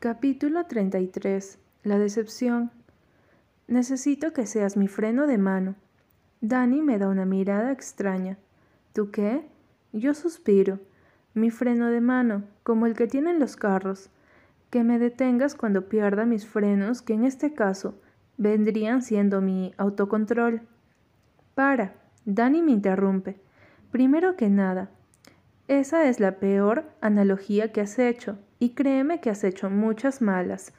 Capítulo 33. La decepción. Necesito que seas mi freno de mano. Dani me da una mirada extraña. ¿Tú qué? Yo suspiro. Mi freno de mano, como el que tienen los carros. Que me detengas cuando pierda mis frenos, que en este caso vendrían siendo mi autocontrol. Para. Dani me interrumpe. Primero que nada, esa es la peor analogía que has hecho, y créeme que has hecho muchas malas.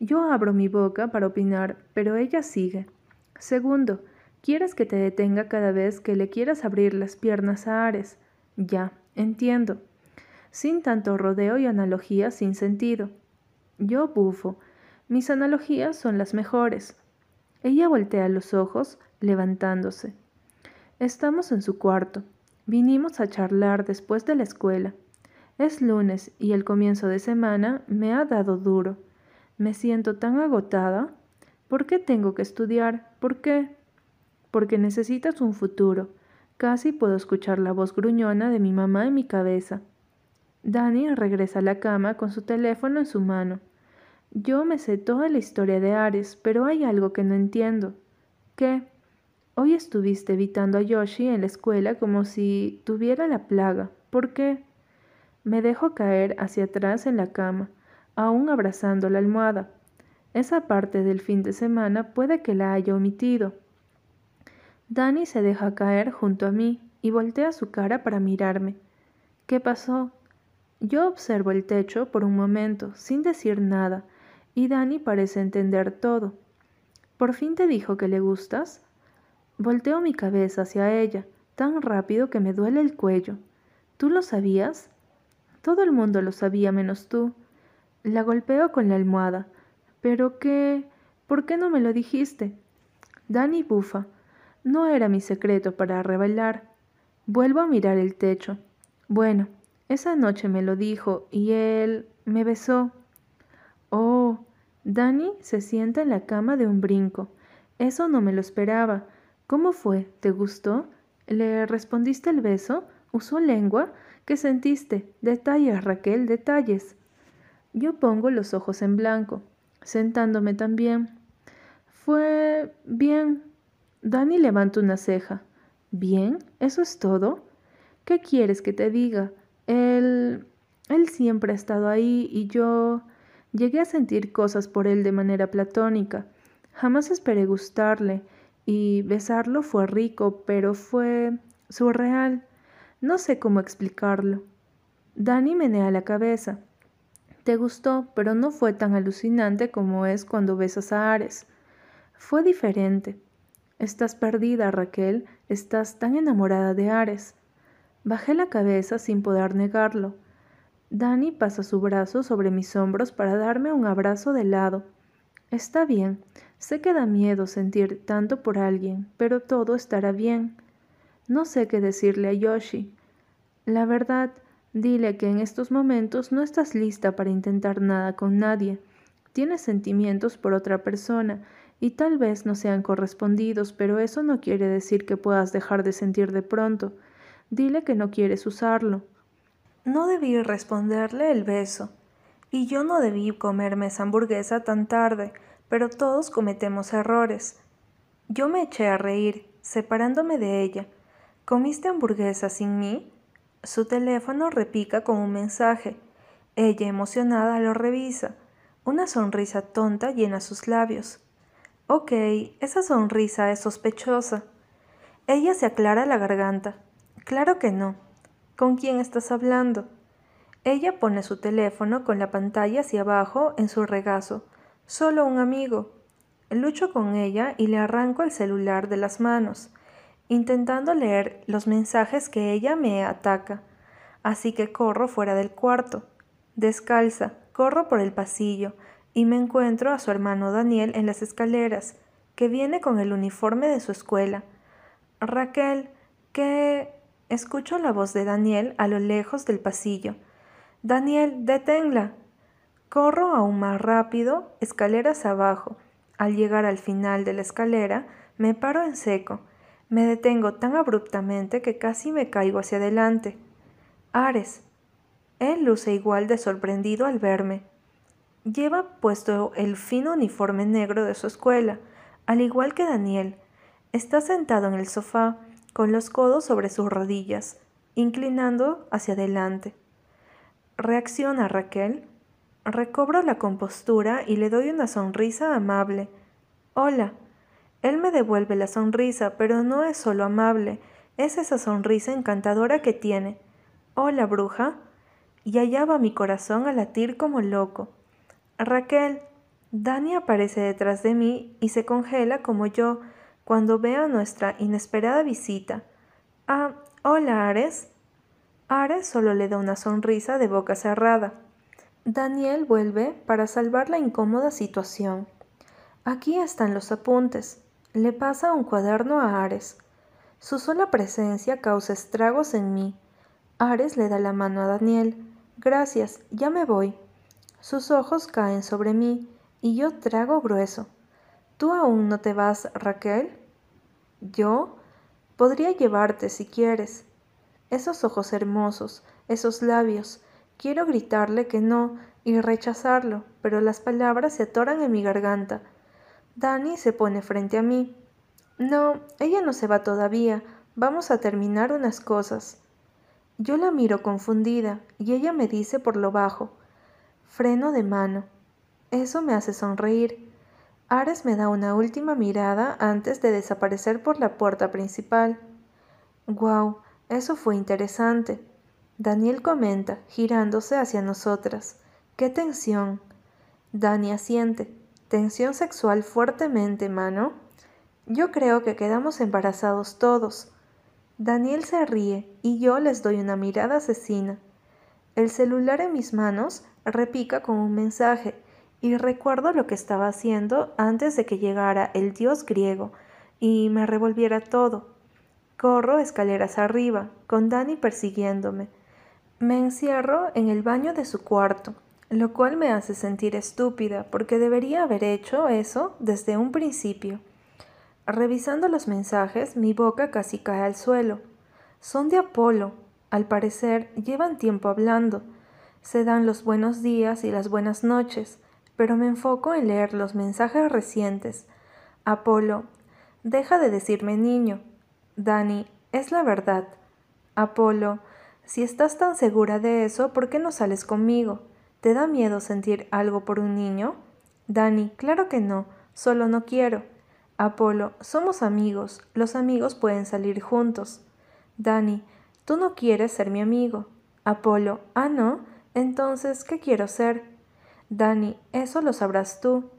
Yo abro mi boca para opinar, pero ella sigue. Segundo, quieres que te detenga cada vez que le quieras abrir las piernas a Ares. Ya, entiendo. Sin tanto rodeo y analogías sin sentido. Yo bufo. Mis analogías son las mejores. Ella voltea los ojos, levantándose. Estamos en su cuarto. Vinimos a charlar después de la escuela. Es lunes y el comienzo de semana me ha dado duro. Me siento tan agotada. ¿Por qué tengo que estudiar? ¿Por qué? Porque necesitas un futuro. Casi puedo escuchar la voz gruñona de mi mamá en mi cabeza. Dani regresa a la cama con su teléfono en su mano. Yo me sé toda la historia de Ares, pero hay algo que no entiendo. ¿Qué? Hoy estuviste evitando a Yoshi en la escuela como si tuviera la plaga. ¿Por qué? Me dejo caer hacia atrás en la cama, aún abrazando la almohada. Esa parte del fin de semana puede que la haya omitido. Dani se deja caer junto a mí y voltea su cara para mirarme. ¿Qué pasó? Yo observo el techo por un momento, sin decir nada, y Dani parece entender todo. ¿Por fin te dijo que le gustas? Volteo mi cabeza hacia ella, tan rápido que me duele el cuello. ¿Tú lo sabías? Todo el mundo lo sabía menos tú. La golpeo con la almohada. ¿Pero qué? ¿Por qué no me lo dijiste? Dani bufa. No era mi secreto para revelar. Vuelvo a mirar el techo. Bueno, esa noche me lo dijo y él me besó. Oh, Dani se sienta en la cama de un brinco. Eso no me lo esperaba. ¿Cómo fue? ¿Te gustó? ¿Le respondiste el beso? ¿Usó lengua? ¿Qué sentiste? Detalles, Raquel, detalles. Yo pongo los ojos en blanco, sentándome también. Fue bien. Dani levanta una ceja. ¿Bien? ¿Eso es todo? ¿Qué quieres que te diga? Él... Él siempre ha estado ahí y yo... Llegué a sentir cosas por él de manera platónica. Jamás esperé gustarle y besarlo fue rico, pero fue surreal. No sé cómo explicarlo. Dani menea la cabeza. Te gustó, pero no fue tan alucinante como es cuando besas a Ares. Fue diferente. Estás perdida, Raquel. Estás tan enamorada de Ares. Bajé la cabeza sin poder negarlo. Dani pasa su brazo sobre mis hombros para darme un abrazo de lado. Está bien, sé que da miedo sentir tanto por alguien, pero todo estará bien. No sé qué decirle a Yoshi. La verdad, dile que en estos momentos no estás lista para intentar nada con nadie. Tienes sentimientos por otra persona y tal vez no sean correspondidos, pero eso no quiere decir que puedas dejar de sentir de pronto. Dile que no quieres usarlo. No debí responderle el beso. Y yo no debí comerme esa hamburguesa tan tarde, pero todos cometemos errores. Yo me eché a reír, separándome de ella. ¿Comiste hamburguesa sin mí? Su teléfono repica con un mensaje. Ella, emocionada, lo revisa. Una sonrisa tonta llena sus labios. Ok, esa sonrisa es sospechosa. Ella se aclara la garganta. Claro que no. ¿Con quién estás hablando? Ella pone su teléfono con la pantalla hacia abajo en su regazo. Solo un amigo. Lucho con ella y le arranco el celular de las manos, intentando leer los mensajes que ella me ataca. Así que corro fuera del cuarto. Descalza, corro por el pasillo y me encuentro a su hermano Daniel en las escaleras, que viene con el uniforme de su escuela. Raquel, ¿qué? Escucho la voz de Daniel a lo lejos del pasillo. Daniel, deténla. Corro aún más rápido, escaleras abajo. Al llegar al final de la escalera, me paro en seco. Me detengo tan abruptamente que casi me caigo hacia adelante. Ares. Él luce igual de sorprendido al verme. Lleva puesto el fino uniforme negro de su escuela, al igual que Daniel. Está sentado en el sofá, con los codos sobre sus rodillas, inclinando hacia adelante. Reacciona Raquel. Recobro la compostura y le doy una sonrisa amable. Hola. Él me devuelve la sonrisa, pero no es solo amable, es esa sonrisa encantadora que tiene. Hola, bruja. Y allá va mi corazón a latir como loco. Raquel. Dani aparece detrás de mí y se congela como yo cuando veo nuestra inesperada visita. Ah, hola, Ares. Ares solo le da una sonrisa de boca cerrada. Daniel vuelve para salvar la incómoda situación. Aquí están los apuntes. Le pasa un cuaderno a Ares. Su sola presencia causa estragos en mí. Ares le da la mano a Daniel. Gracias, ya me voy. Sus ojos caen sobre mí y yo trago grueso. ¿Tú aún no te vas, Raquel? ¿Yo? Podría llevarte si quieres. Esos ojos hermosos, esos labios. Quiero gritarle que no y rechazarlo, pero las palabras se atoran en mi garganta. Dani se pone frente a mí. No, ella no se va todavía. Vamos a terminar unas cosas. Yo la miro confundida y ella me dice por lo bajo. Freno de mano. Eso me hace sonreír. Ares me da una última mirada antes de desaparecer por la puerta principal. Guau, eso fue interesante. Daniel comenta, girándose hacia nosotras. ¡Qué tensión! Dani asiente. Tensión sexual fuertemente, mano. Yo creo que quedamos embarazados todos. Daniel se ríe y yo les doy una mirada asesina. El celular en mis manos repica con un mensaje y recuerdo lo que estaba haciendo antes de que llegara el dios griego y me revolviera todo. Corro escaleras arriba, con Dani persiguiéndome. Me encierro en el baño de su cuarto, lo cual me hace sentir estúpida porque debería haber hecho eso desde un principio. Revisando los mensajes, mi boca casi cae al suelo. Son de Apolo. Al parecer, llevan tiempo hablando. Se dan los buenos días y las buenas noches, pero me enfoco en leer los mensajes recientes. Apolo, deja de decirme niño. Dani, es la verdad. Apolo, si estás tan segura de eso, ¿por qué no sales conmigo? ¿Te da miedo sentir algo por un niño? Dani, claro que no, solo no quiero. Apolo, somos amigos, los amigos pueden salir juntos. Dani, tú no quieres ser mi amigo. Apolo, ah, no, entonces, ¿qué quiero ser? Dani, eso lo sabrás tú.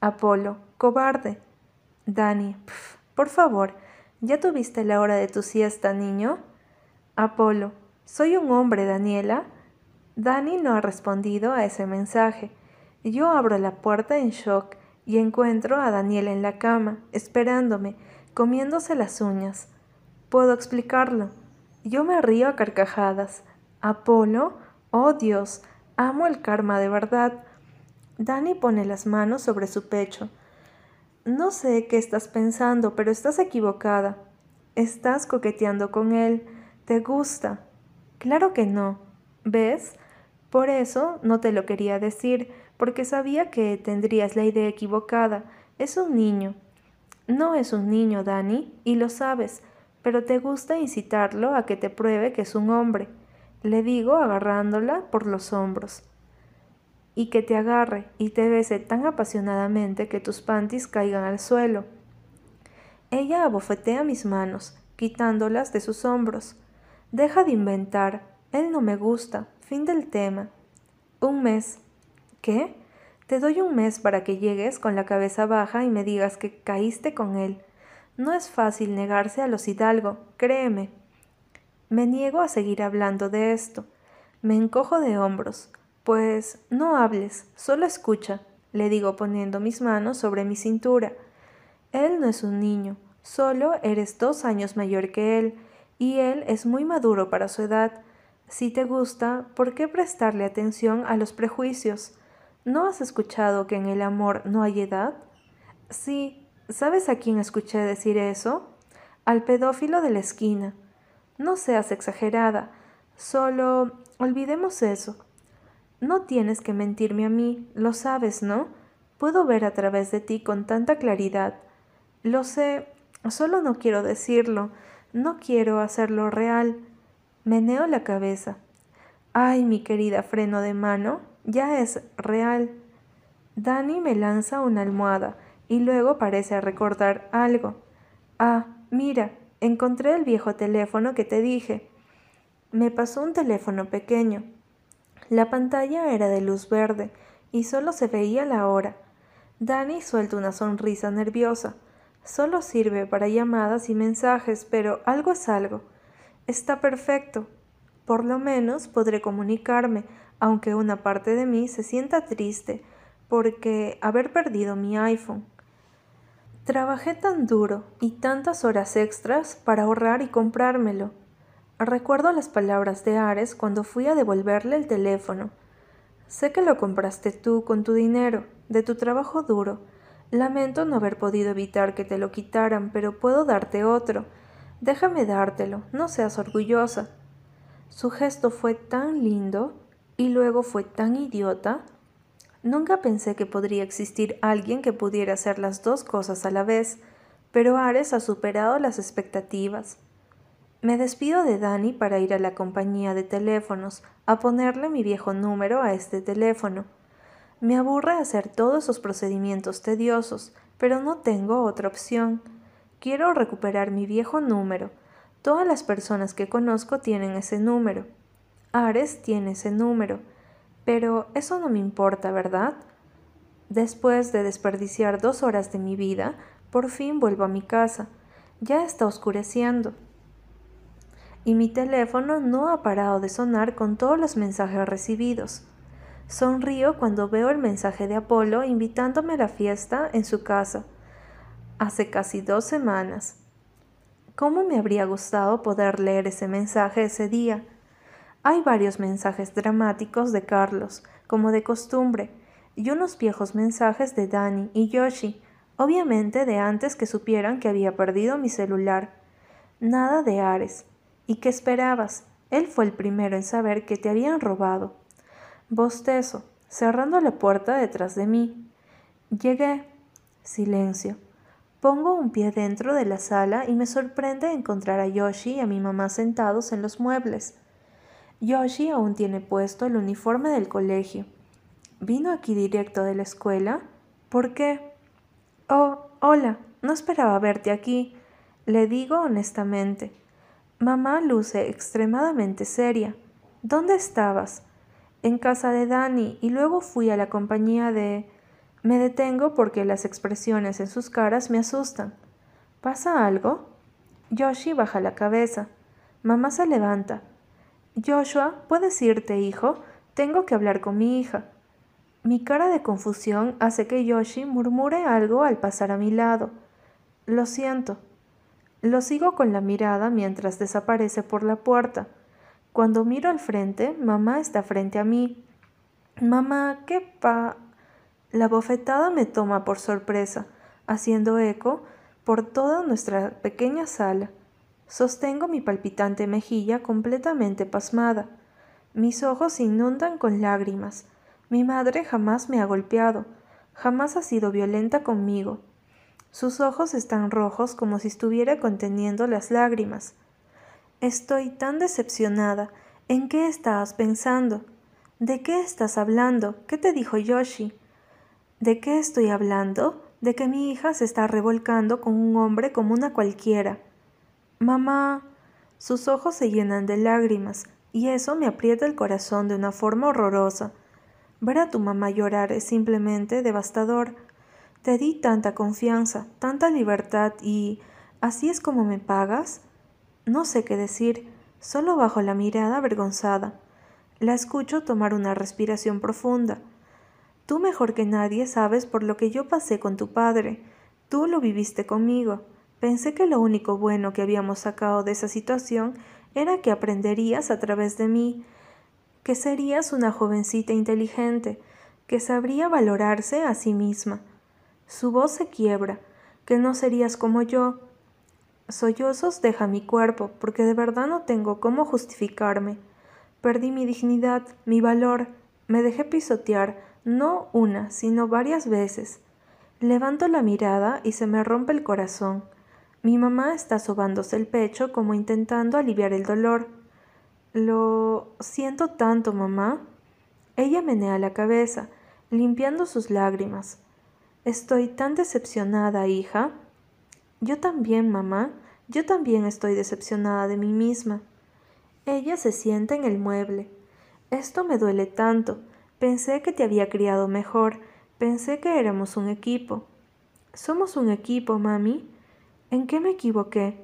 Apolo, cobarde. Dani, por favor, ¿Ya tuviste la hora de tu siesta, niño? Apolo, soy un hombre, Daniela. Dani no ha respondido a ese mensaje. Yo abro la puerta en shock y encuentro a Daniela en la cama, esperándome, comiéndose las uñas. Puedo explicarlo. Yo me río a carcajadas. Apolo, oh Dios, amo el karma de verdad. Dani pone las manos sobre su pecho. No sé qué estás pensando, pero estás equivocada. Estás coqueteando con él. ¿Te gusta? Claro que no. ¿Ves? Por eso no te lo quería decir, porque sabía que tendrías la idea equivocada. Es un niño. No es un niño, Dani, y lo sabes, pero te gusta incitarlo a que te pruebe que es un hombre. Le digo agarrándola por los hombros y que te agarre y te bese tan apasionadamente que tus panties caigan al suelo. Ella abofetea mis manos, quitándolas de sus hombros. Deja de inventar. Él no me gusta. Fin del tema. Un mes. ¿Qué? Te doy un mes para que llegues con la cabeza baja y me digas que caíste con él. No es fácil negarse a los hidalgo, créeme. Me niego a seguir hablando de esto. Me encojo de hombros. Pues no hables, solo escucha, le digo poniendo mis manos sobre mi cintura. Él no es un niño, solo eres dos años mayor que él, y él es muy maduro para su edad. Si te gusta, ¿por qué prestarle atención a los prejuicios? ¿No has escuchado que en el amor no hay edad? Sí, ¿sabes a quién escuché decir eso? Al pedófilo de la esquina. No seas exagerada, solo olvidemos eso. No tienes que mentirme a mí, lo sabes, ¿no? Puedo ver a través de ti con tanta claridad. Lo sé, solo no quiero decirlo, no quiero hacerlo real. Meneo la cabeza. Ay, mi querida freno de mano, ya es real. Dani me lanza una almohada y luego parece recordar algo. Ah, mira, encontré el viejo teléfono que te dije. Me pasó un teléfono pequeño. La pantalla era de luz verde y solo se veía la hora. Dani suelta una sonrisa nerviosa. Solo sirve para llamadas y mensajes, pero algo es algo. Está perfecto. Por lo menos podré comunicarme, aunque una parte de mí se sienta triste porque haber perdido mi iPhone. Trabajé tan duro y tantas horas extras para ahorrar y comprármelo. Recuerdo las palabras de Ares cuando fui a devolverle el teléfono. Sé que lo compraste tú con tu dinero, de tu trabajo duro. Lamento no haber podido evitar que te lo quitaran, pero puedo darte otro. Déjame dártelo, no seas orgullosa. Su gesto fue tan lindo y luego fue tan idiota. Nunca pensé que podría existir alguien que pudiera hacer las dos cosas a la vez, pero Ares ha superado las expectativas. Me despido de Dani para ir a la compañía de teléfonos a ponerle mi viejo número a este teléfono. Me aburre hacer todos esos procedimientos tediosos, pero no tengo otra opción. Quiero recuperar mi viejo número, Todas las personas que conozco tienen ese número. Ares tiene ese número. Pero eso no me importa, ¿verdad? Después de desperdiciar dos horas de mi vida, por fin vuelvo a mi casa. Ya está oscureciendo. Y mi teléfono no ha parado de sonar con todos los mensajes recibidos. Sonrío cuando veo el mensaje de Apolo invitándome a la fiesta en su casa. Hace casi dos semanas. ¿Cómo me habría gustado poder leer ese mensaje ese día? Hay varios mensajes dramáticos de Carlos, como de costumbre, y unos viejos mensajes de Danny y Yoshi, obviamente de antes que supieran que había perdido mi celular. Nada de Ares. ¿Y qué esperabas? Él fue el primero en saber que te habían robado. Bostezo, cerrando la puerta detrás de mí. Llegué. Silencio. Pongo un pie dentro de la sala y me sorprende encontrar a Yoshi y a mi mamá sentados en los muebles. Yoshi aún tiene puesto el uniforme del colegio. ¿Vino aquí directo de la escuela? ¿Por qué? Oh, hola, no esperaba verte aquí. Le digo honestamente. Mamá luce extremadamente seria. ¿Dónde estabas? En casa de Dani y luego fui a la compañía de... Me detengo porque las expresiones en sus caras me asustan. ¿Pasa algo? Yoshi baja la cabeza. Mamá se levanta. Joshua, ¿puedes irte, hijo? Tengo que hablar con mi hija. Mi cara de confusión hace que Yoshi murmure algo al pasar a mi lado. Lo siento. Lo sigo con la mirada mientras desaparece por la puerta. Cuando miro al frente, mamá está frente a mí. Mamá, ¿qué pa... La bofetada me toma por sorpresa, haciendo eco por toda nuestra pequeña sala. Sostengo mi palpitante mejilla completamente pasmada. Mis ojos se inundan con lágrimas. Mi madre jamás me ha golpeado, jamás ha sido violenta conmigo. Sus ojos están rojos como si estuviera conteniendo las lágrimas. Estoy tan decepcionada. ¿En qué estabas pensando? ¿De qué estás hablando? ¿Qué te dijo Yoshi? ¿De qué estoy hablando? De que mi hija se está revolcando con un hombre como una cualquiera. Mamá. Sus ojos se llenan de lágrimas, y eso me aprieta el corazón de una forma horrorosa. Ver a tu mamá llorar es simplemente devastador. Te di tanta confianza, tanta libertad y... ¿Así es como me pagas? No sé qué decir, solo bajo la mirada avergonzada. La escucho tomar una respiración profunda. Tú mejor que nadie sabes por lo que yo pasé con tu padre. Tú lo viviste conmigo. Pensé que lo único bueno que habíamos sacado de esa situación era que aprenderías a través de mí, que serías una jovencita inteligente, que sabría valorarse a sí misma. Su voz se quiebra, que no serías como yo. Sollozos deja mi cuerpo, porque de verdad no tengo cómo justificarme. Perdí mi dignidad, mi valor, Me dejé pisotear no una, sino varias veces. Levanto la mirada y se me rompe el corazón. Mi mamá está sobándose el pecho como intentando aliviar el dolor. Lo siento tanto, mamá. Ella menea la cabeza, limpiando sus lágrimas. Estoy tan decepcionada, hija. Yo también, mamá. Yo también estoy decepcionada de mí misma. Ella se sienta en el mueble. Esto me duele tanto. Pensé que te había criado mejor. Pensé que éramos un equipo. Somos un equipo, mami. ¿En qué me equivoqué?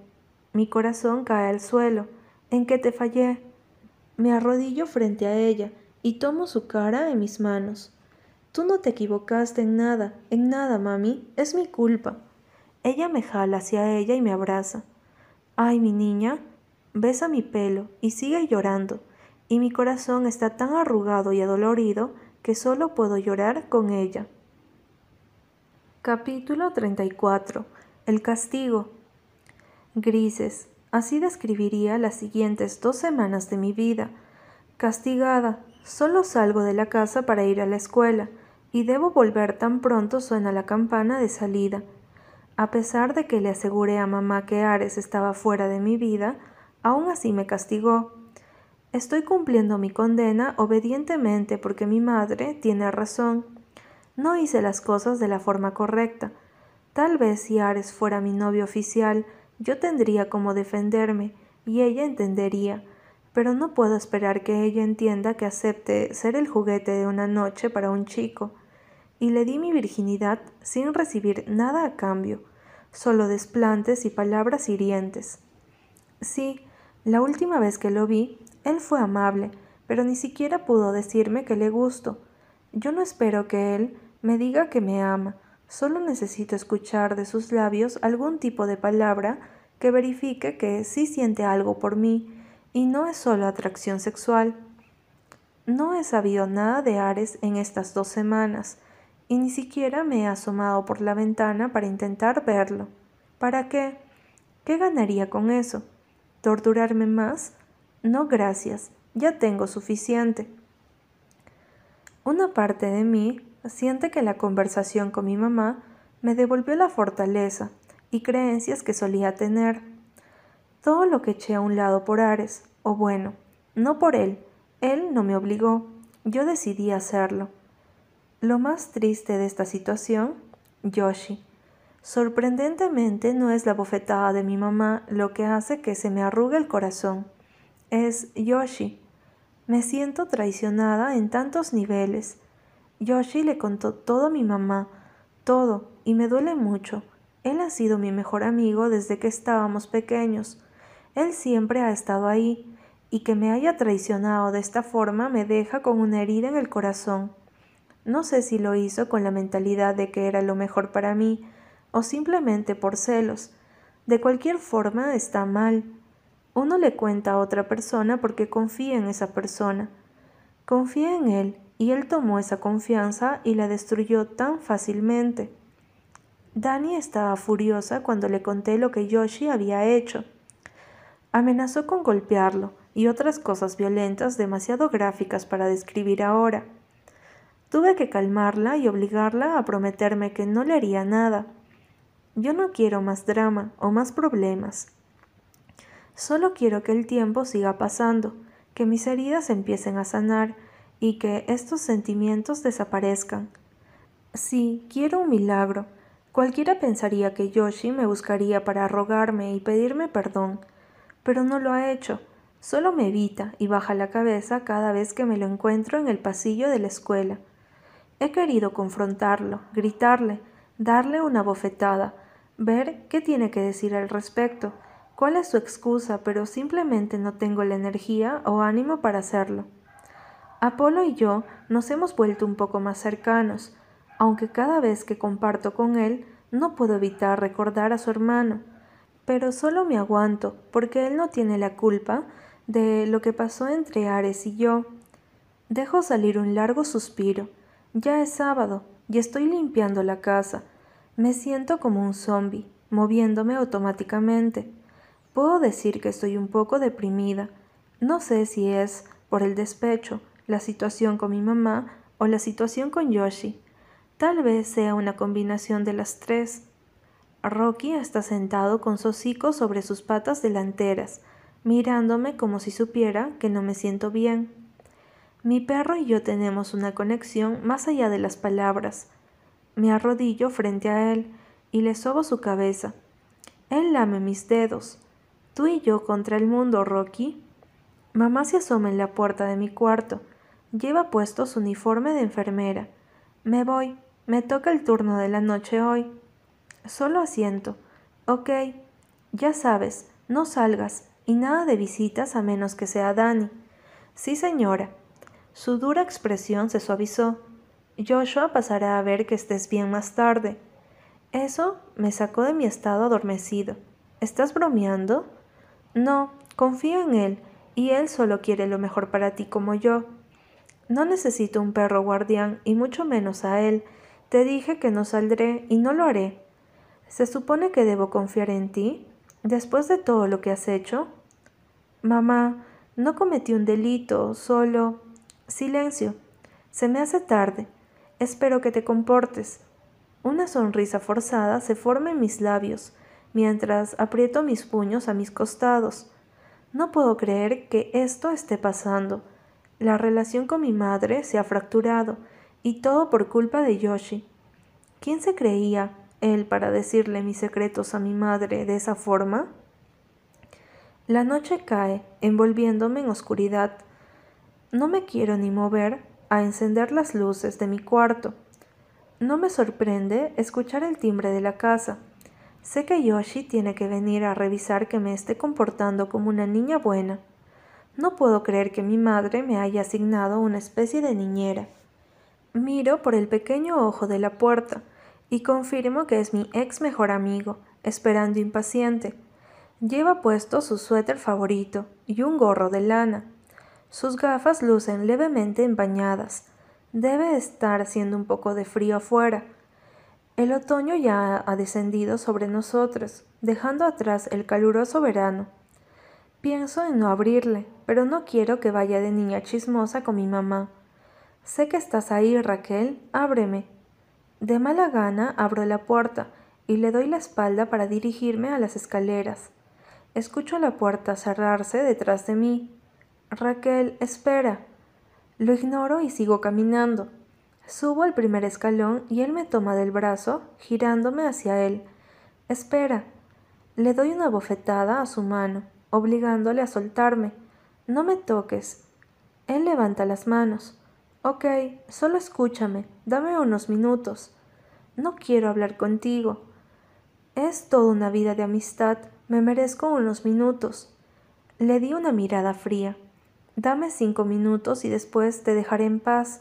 Mi corazón cae al suelo. ¿En qué te fallé? Me arrodillo frente a ella y tomo su cara en mis manos. Tú no te equivocaste en nada, en nada, mami. Es mi culpa. Ella me jala hacia ella y me abraza. Ay, mi niña, besa mi pelo y sigue llorando, y mi corazón está tan arrugado y adolorido que solo puedo llorar con ella. Capítulo 34. El castigo. Grises. Así describiría las siguientes dos semanas de mi vida. Castigada. Solo salgo de la casa para ir a la escuela, y debo volver tan pronto suena la campana de salida. A pesar de que le aseguré a mamá que Ares estaba fuera de mi vida, aún así me castigó. Estoy cumpliendo mi condena obedientemente porque mi madre tiene razón. No hice las cosas de la forma correcta. Tal vez si Ares fuera mi novio oficial, yo tendría como defenderme y ella entendería, pero no puedo esperar que ella entienda que acepte ser el juguete de una noche para un chico. Y le di mi virginidad sin recibir nada a cambio, solo desplantes y palabras hirientes. Sí, la última vez que lo vi, él fue amable, pero ni siquiera pudo decirme que le gusto. Yo no espero que él me diga que me ama, Solo necesito escuchar de sus labios algún tipo de palabra que verifique que sí siente algo por mí y no es solo atracción sexual. No he sabido nada de Ares en estas dos semanas y ni siquiera me he asomado por la ventana para intentar verlo. ¿Para qué? ¿Qué ganaría con eso? ¿Torturarme más? No, gracias, ya tengo suficiente. Una parte de mí siente que la conversación con mi mamá me devolvió la fortaleza y creencias que solía tener. Todo lo que eché a un lado por Ares, o bueno, no por él, él no me obligó, yo decidí hacerlo. Lo más triste de esta situación, Yoshi. Sorprendentemente no es la bofetada de mi mamá lo que hace que se me arrugue el corazón. Es Yoshi. Me siento traicionada en tantos niveles Yoshi le contó todo a mi mamá, todo, y me duele mucho. Él ha sido mi mejor amigo desde que estábamos pequeños. Él siempre ha estado ahí, y que me haya traicionado de esta forma me deja con una herida en el corazón. No sé si lo hizo con la mentalidad de que era lo mejor para mí, o simplemente por celos. De cualquier forma está mal. Uno le cuenta a otra persona porque confía en esa persona. Confía en él y él tomó esa confianza y la destruyó tan fácilmente. Dani estaba furiosa cuando le conté lo que Yoshi había hecho. Amenazó con golpearlo y otras cosas violentas demasiado gráficas para describir ahora. Tuve que calmarla y obligarla a prometerme que no le haría nada. Yo no quiero más drama o más problemas. Solo quiero que el tiempo siga pasando, que mis heridas empiecen a sanar y que estos sentimientos desaparezcan. Sí, quiero un milagro. Cualquiera pensaría que Yoshi me buscaría para rogarme y pedirme perdón, pero no lo ha hecho. Solo me evita y baja la cabeza cada vez que me lo encuentro en el pasillo de la escuela. He querido confrontarlo, gritarle, darle una bofetada, ver qué tiene que decir al respecto, cuál es su excusa, pero simplemente no tengo la energía o ánimo para hacerlo. Apolo y yo nos hemos vuelto un poco más cercanos, aunque cada vez que comparto con él no puedo evitar recordar a su hermano, pero solo me aguanto porque él no tiene la culpa de lo que pasó entre Ares y yo. Dejo salir un largo suspiro. Ya es sábado y estoy limpiando la casa. Me siento como un zombi, moviéndome automáticamente. Puedo decir que estoy un poco deprimida. No sé si es por el despecho, la situación con mi mamá o la situación con Yoshi. Tal vez sea una combinación de las tres. Rocky está sentado con su hocico sobre sus patas delanteras, mirándome como si supiera que no me siento bien. Mi perro y yo tenemos una conexión más allá de las palabras. Me arrodillo frente a él y le sobo su cabeza. Él lame mis dedos. Tú y yo contra el mundo, Rocky. Mamá se asoma en la puerta de mi cuarto. Lleva puesto su uniforme de enfermera. Me voy. Me toca el turno de la noche hoy. Solo asiento. Ok. Ya sabes, no salgas y nada de visitas a menos que sea Dani. Sí, señora. Su dura expresión se suavizó. Joshua pasará a ver que estés bien más tarde. Eso me sacó de mi estado adormecido. ¿Estás bromeando? No, confío en él, y él solo quiere lo mejor para ti como yo. No necesito un perro guardián, y mucho menos a él. Te dije que no saldré, y no lo haré. ¿Se supone que debo confiar en ti? Después de todo lo que has hecho. Mamá, no cometí un delito, solo. Silencio. Se me hace tarde. Espero que te comportes. Una sonrisa forzada se forma en mis labios, mientras aprieto mis puños a mis costados. No puedo creer que esto esté pasando. La relación con mi madre se ha fracturado, y todo por culpa de Yoshi. ¿Quién se creía él para decirle mis secretos a mi madre de esa forma? La noche cae, envolviéndome en oscuridad. No me quiero ni mover a encender las luces de mi cuarto. No me sorprende escuchar el timbre de la casa. Sé que Yoshi tiene que venir a revisar que me esté comportando como una niña buena. No puedo creer que mi madre me haya asignado una especie de niñera. Miro por el pequeño ojo de la puerta y confirmo que es mi ex mejor amigo, esperando impaciente. Lleva puesto su suéter favorito y un gorro de lana. Sus gafas lucen levemente empañadas. Debe estar haciendo un poco de frío afuera. El otoño ya ha descendido sobre nosotros, dejando atrás el caluroso verano. Pienso en no abrirle, pero no quiero que vaya de niña chismosa con mi mamá. Sé que estás ahí, Raquel, ábreme. De mala gana abro la puerta y le doy la espalda para dirigirme a las escaleras. Escucho la puerta cerrarse detrás de mí. Raquel, espera. Lo ignoro y sigo caminando. Subo al primer escalón y él me toma del brazo, girándome hacia él. Espera. Le doy una bofetada a su mano, obligándole a soltarme. No me toques. Él levanta las manos. Ok, solo escúchame, dame unos minutos. No quiero hablar contigo. Es toda una vida de amistad, me merezco unos minutos. Le di una mirada fría. Dame cinco minutos y después te dejaré en paz.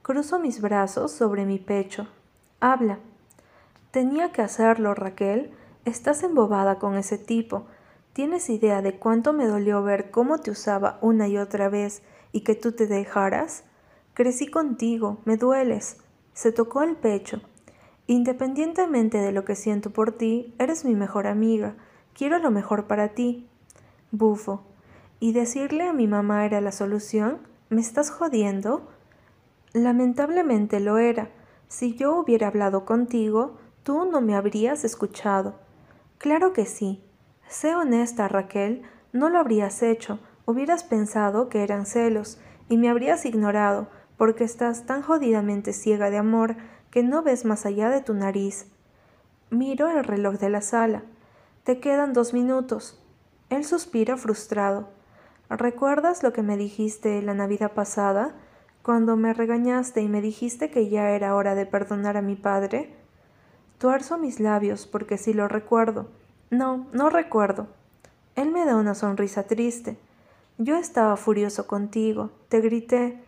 Cruzo mis brazos sobre mi pecho. Habla. Tenía que hacerlo, Raquel. Estás embobada con ese tipo. ¿Tienes idea de cuánto me dolió ver cómo te usaba una y otra vez y que tú te dejaras? Crecí contigo, me dueles. Se tocó el pecho. Independientemente de lo que siento por ti, eres mi mejor amiga. Quiero lo mejor para ti. Bufo. ¿Y decirle a mi mamá era la solución? ¿Me estás jodiendo? Lamentablemente lo era. Si yo hubiera hablado contigo, tú no me habrías escuchado. Claro que sí. Sé honesta, Raquel, no lo habrías hecho. Hubieras pensado que eran celos y me habrías ignorado porque estás tan jodidamente ciega de amor que no ves más allá de tu nariz. Miro el reloj de la sala. Te quedan dos minutos. Él suspira frustrado. ¿Recuerdas lo que me dijiste la Navidad pasada, cuando me regañaste y me dijiste que ya era hora de perdonar a mi padre? Tuerzo mis labios porque sí lo recuerdo. No, no recuerdo. Él me da una sonrisa triste. Yo estaba furioso contigo, te grité.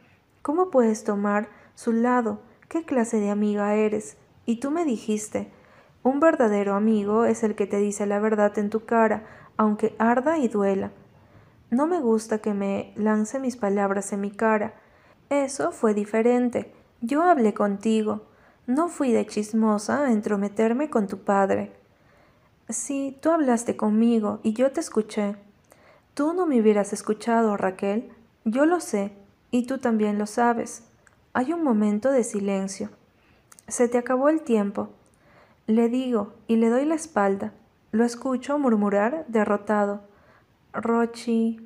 ¿Cómo puedes tomar su lado? ¿Qué clase de amiga eres? Y tú me dijiste, un verdadero amigo es el que te dice la verdad en tu cara, aunque arda y duela. No me gusta que me lance mis palabras en mi cara. Eso fue diferente. Yo hablé contigo. No fui de chismosa a entrometerme con tu padre. Sí, tú hablaste conmigo y yo te escuché. Tú no me hubieras escuchado, Raquel. Yo lo sé. y tú también lo sabes. Hay un momento de silencio. Se te acabó el tiempo. Le digo y le doy la espalda. Lo escucho murmurar derrotado. Rochi.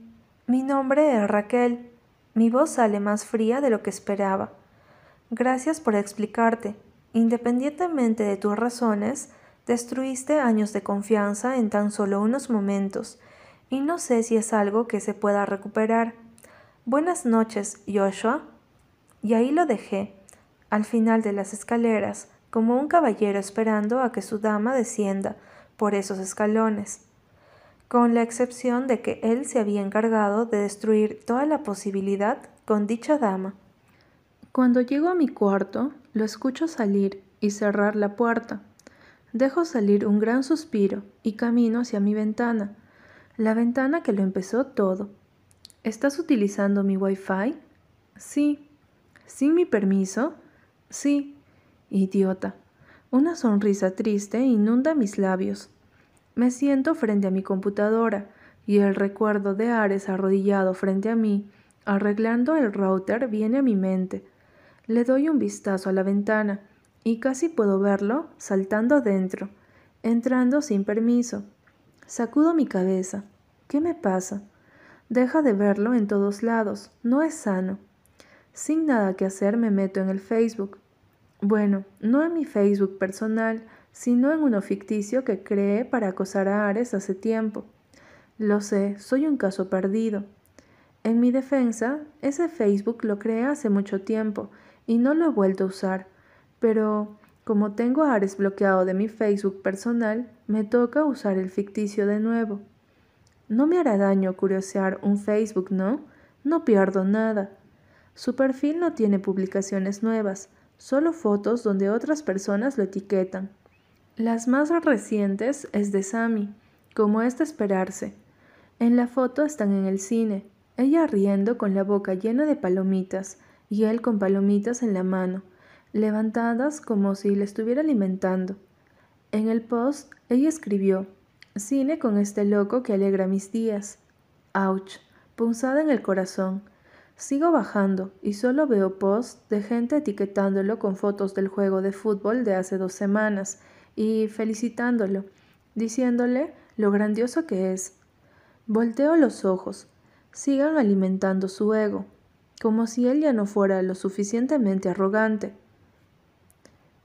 Mi nombre es Raquel. Mi voz sale más fría de lo que esperaba. Gracias por explicarte. Independientemente de tus razones, destruiste años de confianza en tan solo unos momentos, y no sé si es algo que se pueda recuperar. Buenas noches, Joshua. Y ahí lo dejé, al final de las escaleras, como un caballero esperando a que su dama descienda por esos escalones, con la excepción de que él se había encargado de destruir toda la posibilidad con dicha dama. Cuando llego a mi cuarto, lo escucho salir y cerrar la puerta. Dejo salir un gran suspiro y camino hacia mi ventana, la ventana que lo empezó todo. ¿Estás utilizando mi Wi-Fi? Sí. ¿Sin mi permiso? Sí. Idiota. Una sonrisa triste inunda mis labios. Me siento frente a mi computadora y el recuerdo de Ares arrodillado frente a mí, arreglando el router, viene a mi mente. Le doy un vistazo a la ventana y casi puedo verlo saltando dentro, entrando sin permiso. Sacudo mi cabeza. ¿Qué me pasa? Deja de verlo en todos lados. No es sano. Sin nada que hacer me meto en el Facebook. Bueno, no en mi Facebook personal, sino en uno ficticio que creé para acosar a Ares hace tiempo. Lo sé, soy un caso perdido. En mi defensa, ese Facebook lo creé hace mucho tiempo y no lo he vuelto a usar, pero como tengo a Ares bloqueado de mi Facebook personal, me toca usar el ficticio de nuevo. No me hará daño curiosear un Facebook, ¿no? No pierdo nada. Su perfil no tiene publicaciones nuevas, solo fotos donde otras personas lo etiquetan. Las más recientes es de Sammy, como es de esperarse. En la foto están en el cine, ella riendo con la boca llena de palomitas y él con palomitas en la mano, levantadas como si le estuviera alimentando. En el post ella escribió, Cine con este loco que alegra mis días. Ouch, punzada en el corazón. Sigo bajando y solo veo posts de gente etiquetándolo con fotos del juego de fútbol de hace dos semanas y felicitándolo, diciéndole lo grandioso que es. Volteo los ojos. Sigan alimentando su ego, como si él ya no fuera lo suficientemente arrogante.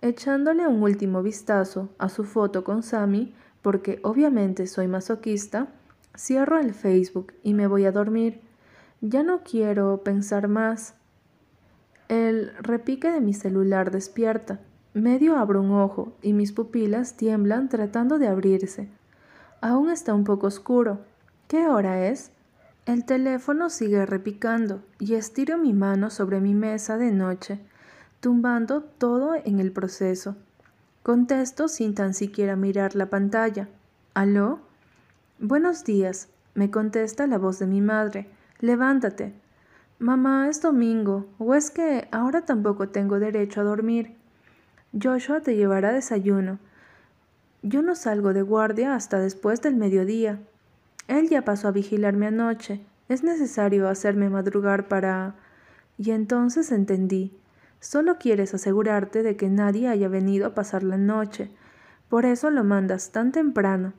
Echándole un último vistazo a su foto con Sammy, porque obviamente soy masoquista, cierro el Facebook y me voy a dormir. Ya no quiero pensar más. El repique de mi celular despierta. Medio abro un ojo y mis pupilas tiemblan tratando de abrirse. Aún está un poco oscuro. ¿Qué hora es? El teléfono sigue repicando y estiro mi mano sobre mi mesa de noche, tumbando todo en el proceso. Contesto sin tan siquiera mirar la pantalla. ¿Aló? Buenos días, me contesta la voz de mi madre. Levántate. Mamá, es domingo, o es que ahora tampoco tengo derecho a dormir. Joshua te llevará desayuno. Yo no salgo de guardia hasta después del mediodía. Él ya pasó a vigilarme anoche. Es necesario hacerme madrugar para... Y entonces entendí. Solo quieres asegurarte de que nadie haya venido a pasar la noche. Por eso lo mandas tan temprano.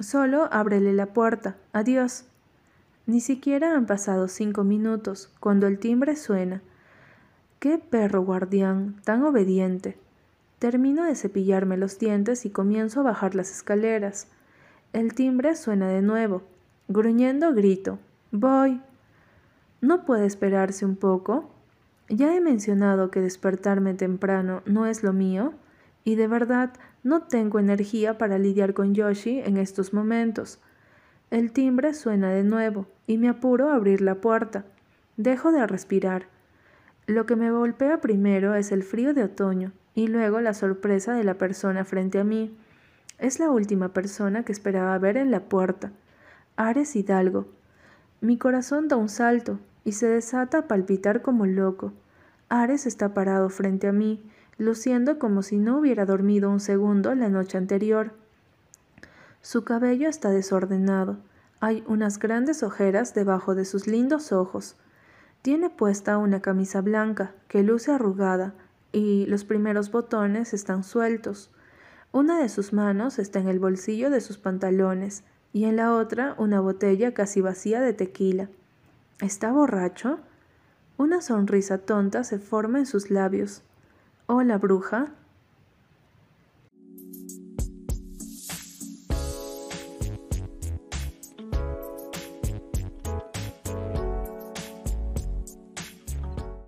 Solo ábrele la puerta. Adiós. Ni siquiera han pasado cinco minutos cuando el timbre suena. ¡Qué perro guardián, tan obediente! Termino de cepillarme los dientes y comienzo a bajar las escaleras. El timbre suena de nuevo. Gruñendo grito. Voy. ¿No puede esperarse un poco? Ya he mencionado que despertarme temprano no es lo mío, y de verdad no tengo energía para lidiar con Yoshi en estos momentos. El timbre suena de nuevo, y me apuro a abrir la puerta. Dejo de respirar. Lo que me golpea primero es el frío de otoño, y luego la sorpresa de la persona frente a mí. Es la última persona que esperaba ver en la puerta. Ares Hidalgo. Mi corazón da un salto, y se desata a palpitar como loco. Ares está parado frente a mí, luciendo como si no hubiera dormido un segundo la noche anterior. Su cabello está desordenado. Hay unas grandes ojeras debajo de sus lindos ojos. Tiene puesta una camisa blanca que luce arrugada y los primeros botones están sueltos. Una de sus manos está en el bolsillo de sus pantalones y en la otra una botella casi vacía de tequila. ¿Está borracho? Una sonrisa tonta se forma en sus labios. Hola, bruja,